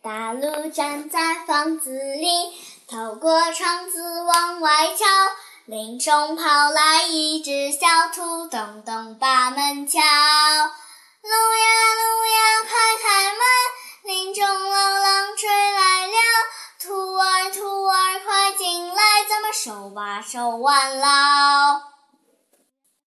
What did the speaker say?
大鹿站在房子里，透过窗子往外瞧。林中跑来一只小兔，咚咚把门敲。鹿呀鹿呀，快开门，林中老狼追来了。兔儿兔儿，快进来，咱们手把手玩牢。